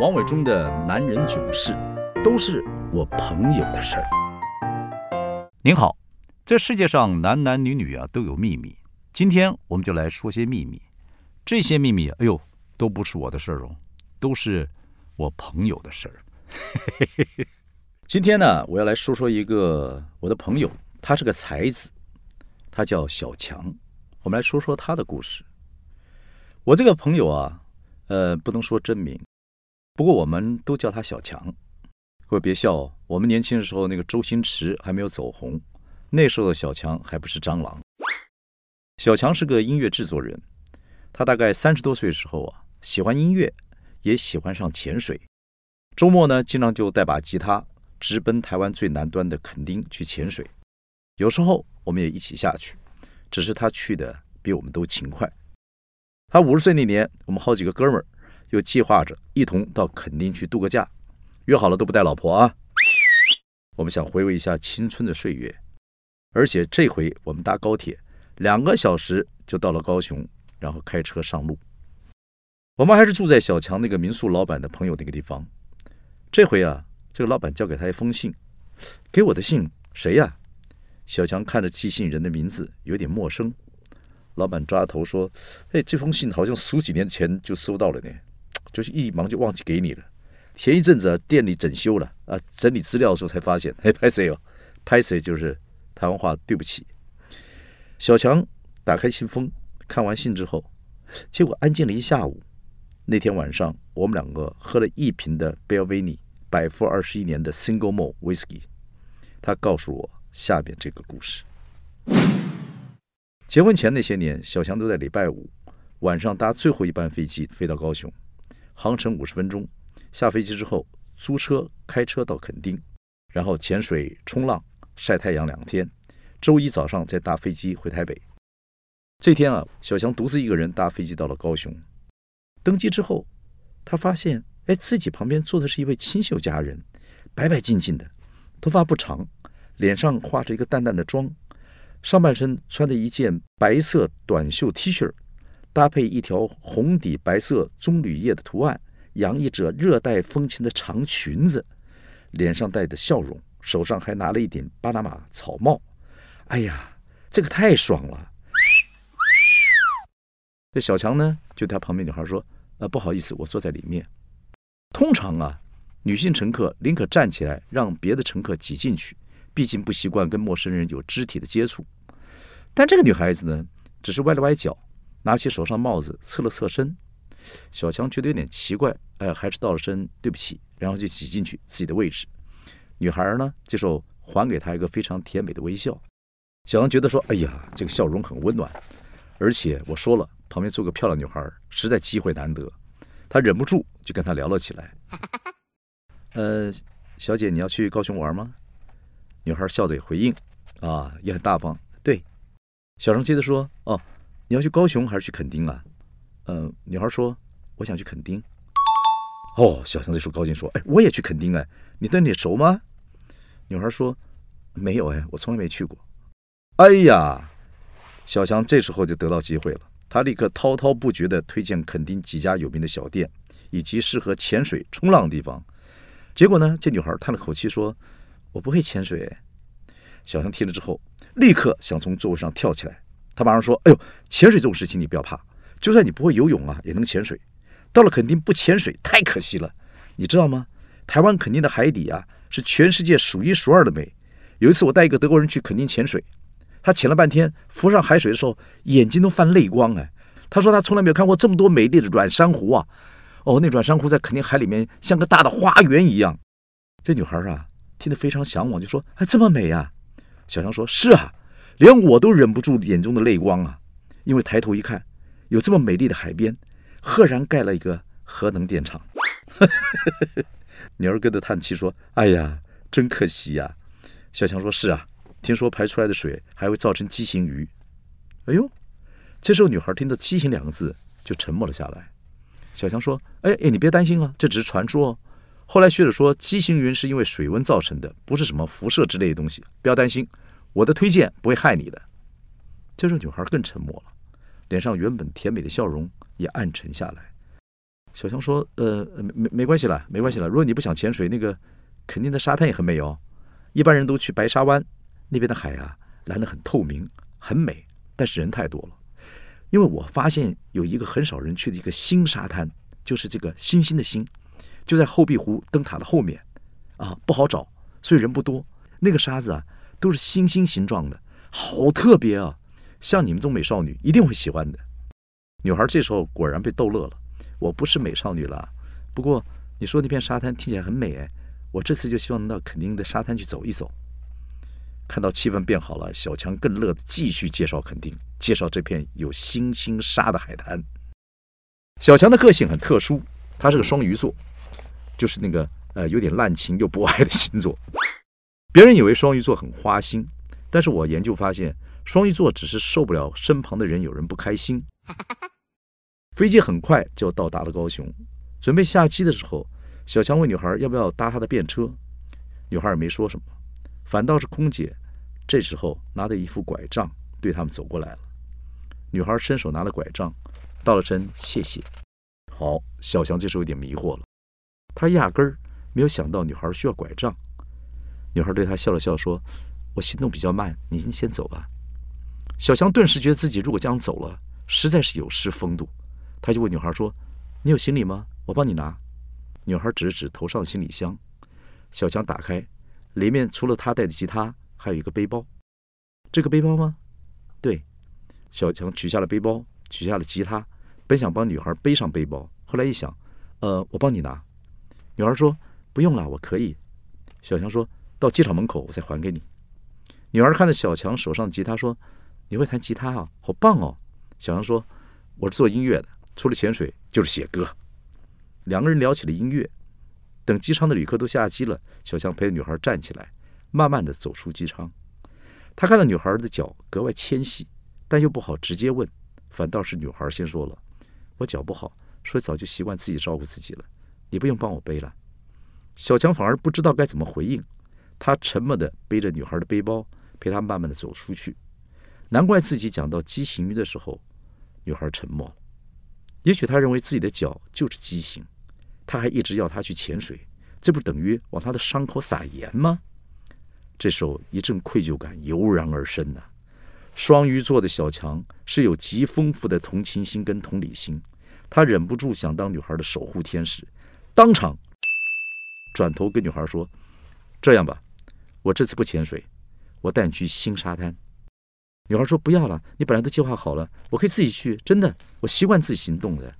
王伟忠的男人囧事，都是我朋友的事儿。您好，这世界上男男女女啊都有秘密，今天我们就来说些秘密。这些秘密，哎呦，都不是我的事儿哦，都是我朋友的事儿。今天呢，我要来说说一个我的朋友，他是个才子，他叫小强。我们来说说他的故事。我这个朋友啊，呃，不能说真名。不过我们都叫他小强，各位别笑，我们年轻的时候那个周星驰还没有走红，那时候的小强还不是蟑螂。小强是个音乐制作人，他大概三十多岁的时候啊，喜欢音乐，也喜欢上潜水。周末呢，经常就带把吉他直奔台湾最南端的垦丁去潜水。有时候我们也一起下去，只是他去的比我们都勤快。他五十岁那年，我们好几个哥们儿。又计划着一同到垦丁去度个假，约好了都不带老婆啊。我们想回味一下青春的岁月，而且这回我们搭高铁，两个小时就到了高雄，然后开车上路。我们还是住在小强那个民宿老板的朋友那个地方。这回啊，这个老板交给他一封信，给我的信谁呀？小强看着寄信人的名字有点陌生。老板抓头说：“哎，这封信好像十几年前就收到了呢。”就是一忙就忘记给你了。前一阵子，店里整修了啊，整理资料的时候才发现，哎，拍谁哦？拍谁就是台湾话，对不起。小强打开信封，看完信之后，结果安静了一下午。那天晚上，我们两个喝了一瓶的 b e l v i n i 百富二十一年的 Single Malt Whisky。他告诉我下边这个故事：结婚前那些年，小强都在礼拜五晚上搭最后一班飞机飞到高雄。航程五十分钟，下飞机之后租车开车到垦丁，然后潜水、冲浪、晒太阳两天。周一早上再搭飞机回台北。这天啊，小强独自一个人搭飞机到了高雄。登机之后，他发现，哎，自己旁边坐的是一位清秀佳人，白白净净的，头发不长，脸上画着一个淡淡的妆，上半身穿的一件白色短袖 T 恤。搭配一条红底白色棕榈叶的图案，洋溢着热带风情的长裙子，脸上带着笑容，手上还拿了一顶巴拿马草帽。哎呀，这个太爽了！这小强呢，就对他旁边女孩说：“啊，不好意思，我坐在里面。”通常啊，女性乘客宁可站起来让别的乘客挤进去，毕竟不习惯跟陌生人有肢体的接触。但这个女孩子呢，只是歪了歪脚。拿起手上帽子，侧了侧身，小强觉得有点奇怪，哎，还是道了声对不起，然后就挤进去自己的位置。女孩呢，这时候还给他一个非常甜美的微笑。小强觉得说：“哎呀，这个笑容很温暖，而且我说了，旁边坐个漂亮女孩，实在机会难得。”他忍不住就跟她聊了起来。呃，小姐，你要去高雄玩吗？女孩笑着也回应：“啊，也很大方。”对，小强接着说：“哦。”你要去高雄还是去垦丁啊？嗯，女孩说：“我想去垦丁。”哦，小强这时候高兴说：“哎，我也去垦丁哎，你对你熟吗？”女孩说：“没有哎，我从来没去过。”哎呀，小强这时候就得到机会了，他立刻滔滔不绝地推荐垦丁几家有名的小店以及适合潜水、冲浪的地方。结果呢，这女孩叹了口气说：“我不会潜水。”小强听了之后，立刻想从座位上跳起来。他马上说：“哎呦，潜水这种事情你不要怕，就算你不会游泳啊，也能潜水。到了垦丁不潜水太可惜了，你知道吗？台湾垦丁的海底啊是全世界数一数二的美。有一次我带一个德国人去垦丁潜水，他潜了半天，浮上海水的时候眼睛都泛泪光哎。他说他从来没有看过这么多美丽的软珊瑚啊！哦，那软珊瑚在垦丁海里面像个大的花园一样。这女孩啊听得非常向往，就说：哎，这么美啊！小强说：是啊。”连我都忍不住眼中的泪光啊！因为抬头一看，有这么美丽的海边，赫然盖了一个核能电厂。女儿哥的叹气说：“哎呀，真可惜呀！”小强说：“是啊，听说排出来的水还会造成畸形鱼。”哎呦，这时候女孩听到“畸形”两个字就沉默了下来。小强说：“哎哎，你别担心啊，这只是传说。后来学者说，畸形云是因为水温造成的，不是什么辐射之类的东西，不要担心。”我的推荐不会害你的。这时候女孩更沉默了，脸上原本甜美的笑容也暗沉下来。小强说：“呃，没没没关系了，没关系了。如果你不想潜水，那个肯定的沙滩也很美哦。一般人都去白沙湾那边的海啊，蓝得很透明，很美，但是人太多了。因为我发现有一个很少人去的一个新沙滩，就是这个星星的星，就在后壁湖灯塔的后面啊，不好找，所以人不多。那个沙子啊，都是星星形状的，好特别啊！像你们这种美少女一定会喜欢的。女孩这时候果然被逗乐了。我不是美少女了，不过你说那片沙滩听起来很美哎，我这次就希望能到垦丁的沙滩去走一走。看到气氛变好了，小强更乐的继续介绍垦丁，介绍这片有星星沙的海滩。小强的个性很特殊，他是个双鱼座，就是那个呃有点滥情又博爱的星座。别人以为双鱼座很花心，但是我研究发现，双鱼座只是受不了身旁的人有人不开心。飞机很快就到达了高雄，准备下机的时候，小强问女孩要不要搭他的便车，女孩也没说什么，反倒是空姐这时候拿着一副拐杖对他们走过来了。女孩伸手拿了拐杖，道了声谢谢。好，小强这时候有点迷惑了，他压根儿没有想到女孩需要拐杖。女孩对他笑了笑说：“我行动比较慢，您先走吧。”小强顿时觉得自己如果这样走了，实在是有失风度。他就问女孩说：“你有行李吗？我帮你拿。”女孩指了指头上的行李箱，小强打开，里面除了他带的吉他，还有一个背包。这个背包吗？对。小强取下了背包，取下了吉他，本想帮女孩背上背包，后来一想，呃，我帮你拿。女孩说：“不用了，我可以。”小强说到机场门口，我再还给你。女孩看着小强手上的吉他说：“你会弹吉他啊？好棒哦！”小强说：“我是做音乐的。”除了潜水就是写歌，两个人聊起了音乐。等机舱的旅客都下机了，小强陪着女孩站起来，慢慢的走出机舱。他看到女孩的脚格外纤细，但又不好直接问，反倒是女孩先说了：“我脚不好，所以早就习惯自己照顾自己了，你不用帮我背了。”小强反而不知道该怎么回应，他沉默的背着女孩的背包，陪她慢慢的走出去。难怪自己讲到畸形鱼的时候，女孩沉默了。也许他认为自己的脚就是畸形，他还一直要他去潜水，这不等于往他的伤口撒盐吗？这时候一阵愧疚感油然而生呐。双鱼座的小强是有极丰富的同情心跟同理心，他忍不住想当女孩的守护天使，当场转头跟女孩说：“这样吧，我这次不潜水，我带你去新沙滩。”女孩说：“不要了，你本来都计划好了，我可以自己去。真的，我习惯自己行动的。”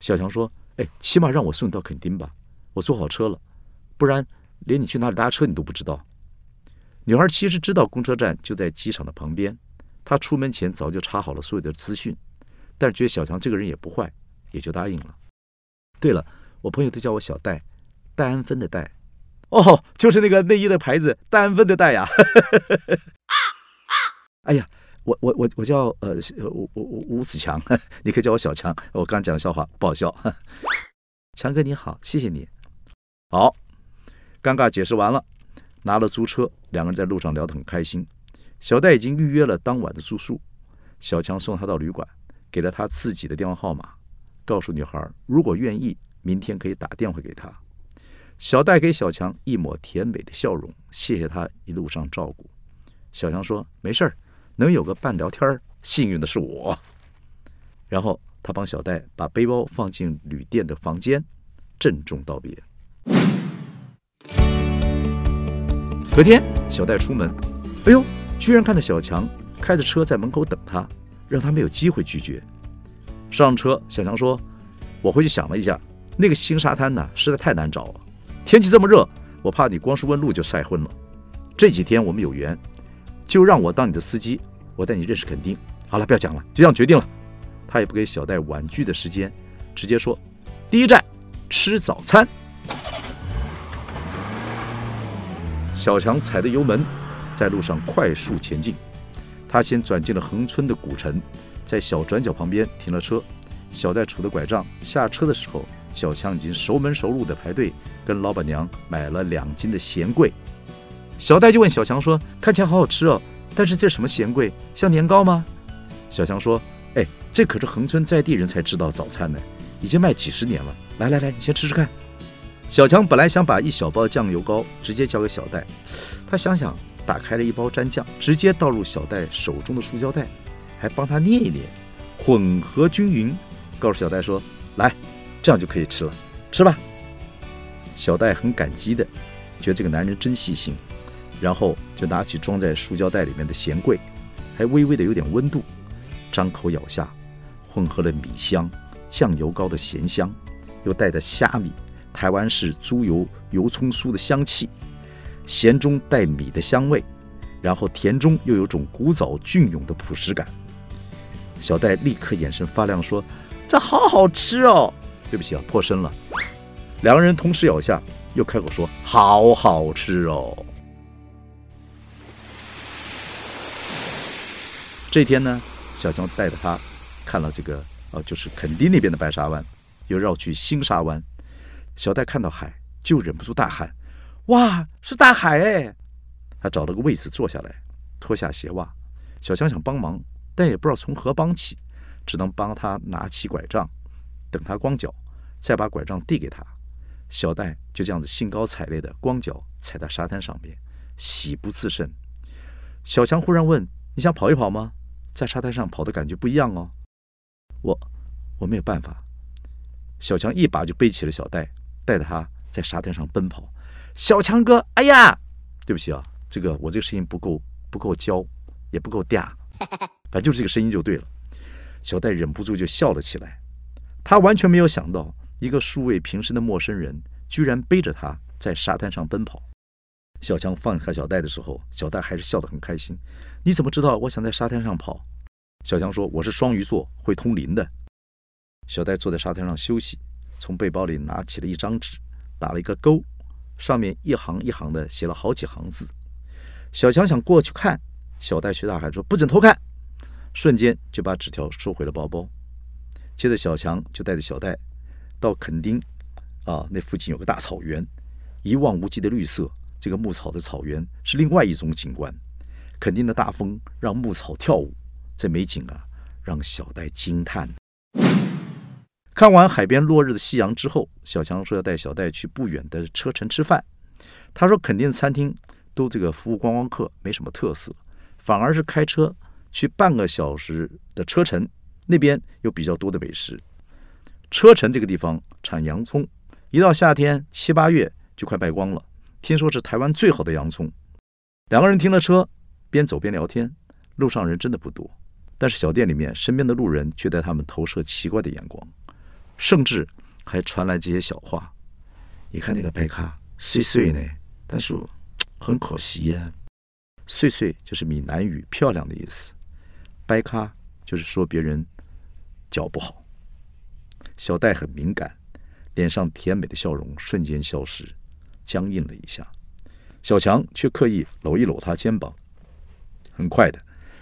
小强说：“哎，起码让我送你到垦丁吧，我坐好车了，不然连你去哪里搭车你都不知道。”女孩其实知道公车站就在机场的旁边，她出门前早就查好了所有的资讯，但是觉得小强这个人也不坏，也就答应了。对了，我朋友都叫我小戴，戴安芬的戴，哦，就是那个内衣的牌子，丹芬的戴呀。哎呀，我我我我叫呃吴吴吴子强，你可以叫我小强。我刚讲的笑话不好笑。强哥你好，谢谢你。好，尴尬解释完了，拿了租车，两个人在路上聊得很开心。小戴已经预约了当晚的住宿，小强送他到旅馆，给了他自己的电话号码，告诉女孩如果愿意，明天可以打电话给他。小戴给小强一抹甜美的笑容，谢谢他一路上照顾。小强说没事儿。能有个伴聊天幸运的是我。然后他帮小戴把背包放进旅店的房间，郑重道别。隔天，小戴出门，哎呦，居然看到小强开着车在门口等他，让他没有机会拒绝。上车，小强说：“我回去想了一下，那个新沙滩呢，实在太难找了。天气这么热，我怕你光是问路就晒昏了。这几天我们有缘。”就让我当你的司机，我带你认识垦丁。好了，不要讲了，就这样决定了。他也不给小戴婉拒的时间，直接说：第一站吃早餐。小强踩着油门，在路上快速前进。他先转进了横村的古城，在小转角旁边停了车。小戴杵着拐杖下车的时候，小强已经熟门熟路的排队，跟老板娘买了两斤的咸桂。小戴就问小强说：“看起来好好吃哦，但是这什么咸桂？像年糕吗？”小强说：“哎，这可是横村在地人才知道早餐呢，已经卖几十年了。来来来，你先吃吃看。小强本来想把一小包酱油膏直接交给小戴，他想想，打开了一包蘸酱，直接倒入小戴手中的塑胶袋，还帮他捏一捏，混合均匀，告诉小戴说：“来，这样就可以吃了，吃吧。”小戴很感激的，觉得这个男人真细心，然后就拿起装在塑胶袋里面的咸桂，还微微的有点温度，张口咬下，混合了米香、酱油膏的咸香，又带着虾米。台湾式猪油油葱酥的香气，咸中带米的香味，然后甜中又有种古早隽永的朴实感。小戴立刻眼神发亮，说：“这好好吃哦！”对不起啊，破身了。两个人同时咬下，又开口说：“好好吃哦！”这天呢，小强带着他看了这个，呃，就是垦丁那边的白沙湾，又绕去新沙湾。小戴看到海，就忍不住大喊：“哇，是大海哎！”他找了个位子坐下来，脱下鞋袜。小强想帮忙，但也不知道从何帮起，只能帮他拿起拐杖，等他光脚，再把拐杖递给他。小戴就这样子兴高采烈的光脚踩在沙滩上面，喜不自胜。小强忽然问：“你想跑一跑吗？在沙滩上跑的感觉不一样哦。”我我没有办法。小强一把就背起了小戴。带着他在沙滩上奔跑，小强哥，哎呀，对不起啊，这个我这个声音不够不够娇，也不够嗲，反正就是这个声音就对了。小戴忍不住就笑了起来，他完全没有想到，一个素未平生的陌生人居然背着他在沙滩上奔跑。小强放开小戴的时候，小戴还是笑得很开心。你怎么知道我想在沙滩上跑？小强说：“我是双鱼座，会通灵的。”小戴坐在沙滩上休息。从背包里拿起了一张纸，打了一个勾，上面一行一行的写了好几行字。小强想过去看，小戴却大喊说：“不准偷看！”瞬间就把纸条收回了包包。接着，小强就带着小戴到垦丁，啊，那附近有个大草原，一望无际的绿色。这个牧草的草原是另外一种景观。垦丁的大风让牧草跳舞，这美景啊，让小戴惊叹。看完海边落日的夕阳之后，小强说要带小戴去不远的车城吃饭。他说，肯定餐厅都这个服务观光客，没什么特色，反而是开车去半个小时的车城，那边有比较多的美食。车城这个地方产洋葱，一到夏天七八月就快卖光了。听说是台湾最好的洋葱。两个人停了车，边走边聊天。路上人真的不多，但是小店里面身边的路人却对他们投射奇怪的眼光。甚至还传来这些小话。你看那个白咖碎碎呢，但是很可惜呀。碎碎就是闽南语“漂亮”的意思，白咖就是说别人脚不好。小戴很敏感，脸上甜美的笑容瞬间消失，僵硬了一下。小强却刻意搂一搂他肩膀。很快的，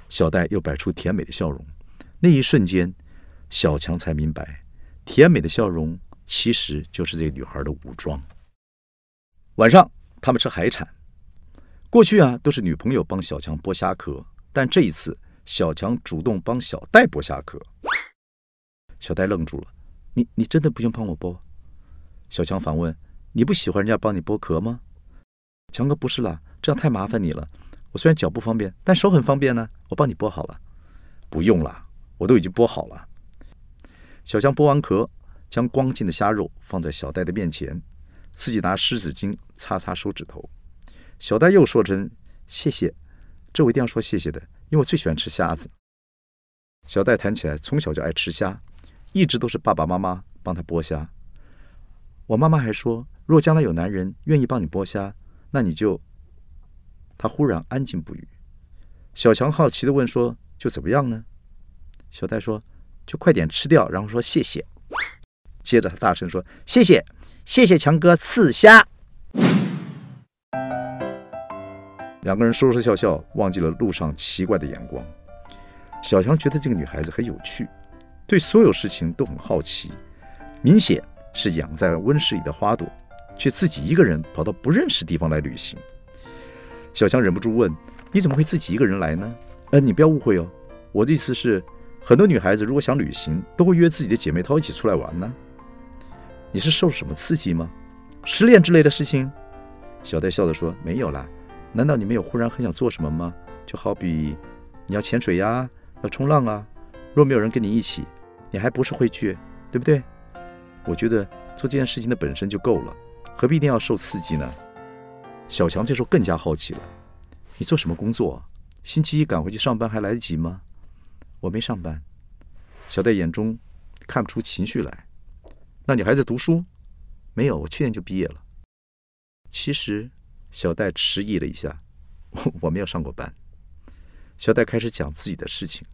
小戴又摆出甜美的笑容。那一瞬间，小强才明白。甜美的笑容其实就是这女孩的武装。晚上，他们吃海产。过去啊，都是女朋友帮小强剥虾壳，但这一次，小强主动帮小戴剥虾壳。小戴愣住了：“你你真的不用帮我剥？”小强反问：“你不喜欢人家帮你剥壳吗？”强哥：“不是啦，这样太麻烦你了。我虽然脚不方便，但手很方便呢。我帮你剥好了。”“不用了，我都已经剥好了。”小强剥完壳，将光净的虾肉放在小戴的面前，自己拿湿纸巾擦擦手指头。小戴又说声谢谢，这我一定要说谢谢的，因为我最喜欢吃虾子。小戴谈起来，从小就爱吃虾，一直都是爸爸妈妈帮他剥虾。我妈妈还说，若将来有男人愿意帮你剥虾，那你就……他忽然安静不语。小强好奇的问说：“就怎么样呢？”小戴说。就快点吃掉，然后说谢谢。接着他大声说：“谢谢，谢谢强哥赐虾。”两个人说说笑笑，忘记了路上奇怪的眼光。小强觉得这个女孩子很有趣，对所有事情都很好奇。明显是养在温室里的花朵，却自己一个人跑到不认识地方来旅行。小强忍不住问：“你怎么会自己一个人来呢？”呃，你不要误会哦，我的意思是。很多女孩子如果想旅行，都会约自己的姐妹淘一起出来玩呢。你是受了什么刺激吗？失恋之类的事情？”小戴笑着说：“没有啦，难道你没有忽然很想做什么吗？就好比你要潜水呀，要冲浪啊。若没有人跟你一起，你还不是会去，对不对？我觉得做这件事情的本身就够了，何必一定要受刺激呢？”小强这时候更加好奇了：“你做什么工作？星期一赶回去上班还来得及吗？”“我没上班。”小戴眼中看不出情绪来。“那你还在读书？”“没有，我去年就毕业了。”其实，小戴迟疑了一下，“我没有上过班。”小戴开始讲自己的事情。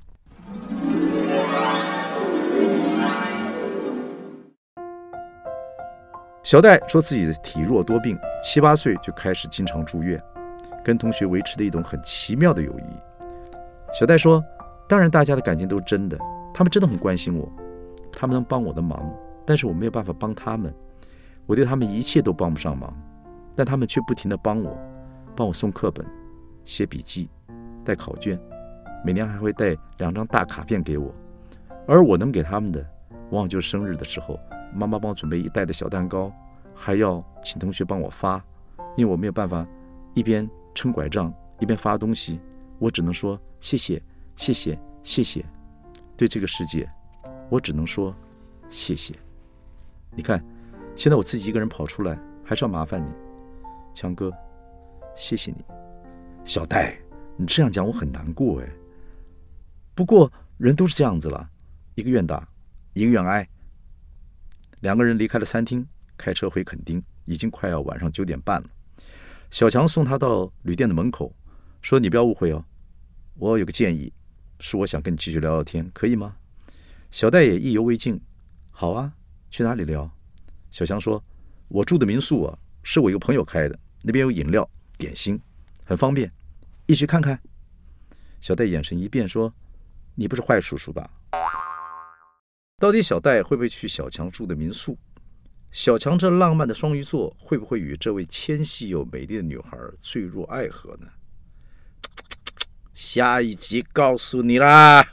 小戴说自己的体弱多病，七八岁就开始经常住院，跟同学维持的一种很奇妙的友谊。小戴说：“当然，大家的感情都是真的，他们真的很关心我，他们能帮我的忙，但是我没有办法帮他们，我对他们一切都帮不上忙，但他们却不停地帮我，帮我送课本、写笔记、带考卷，每年还会带两张大卡片给我，而我能给他们的，往往就是生日的时候。”妈妈帮我准备一袋的小蛋糕，还要请同学帮我发，因为我没有办法一边撑拐杖一边发东西，我只能说谢谢谢谢谢谢。对这个世界，我只能说谢谢。你看，现在我自己一个人跑出来，还是要麻烦你，强哥，谢谢你。小戴，你这样讲我很难过哎。不过人都是这样子了，一个愿打，一个愿挨。两个人离开了餐厅，开车回垦丁，已经快要晚上九点半了。小强送他到旅店的门口，说：“你不要误会哦，我有个建议，是我想跟你继续聊聊天，可以吗？”小戴也意犹未尽，“好啊，去哪里聊？”小强说：“我住的民宿啊，是我一个朋友开的，那边有饮料、点心，很方便，一起看看。”小戴眼神一变，说：“你不是坏叔叔吧？”到底小戴会不会去小强住的民宿？小强这浪漫的双鱼座会不会与这位纤细又美丽的女孩坠入爱河呢？下一集告诉你啦！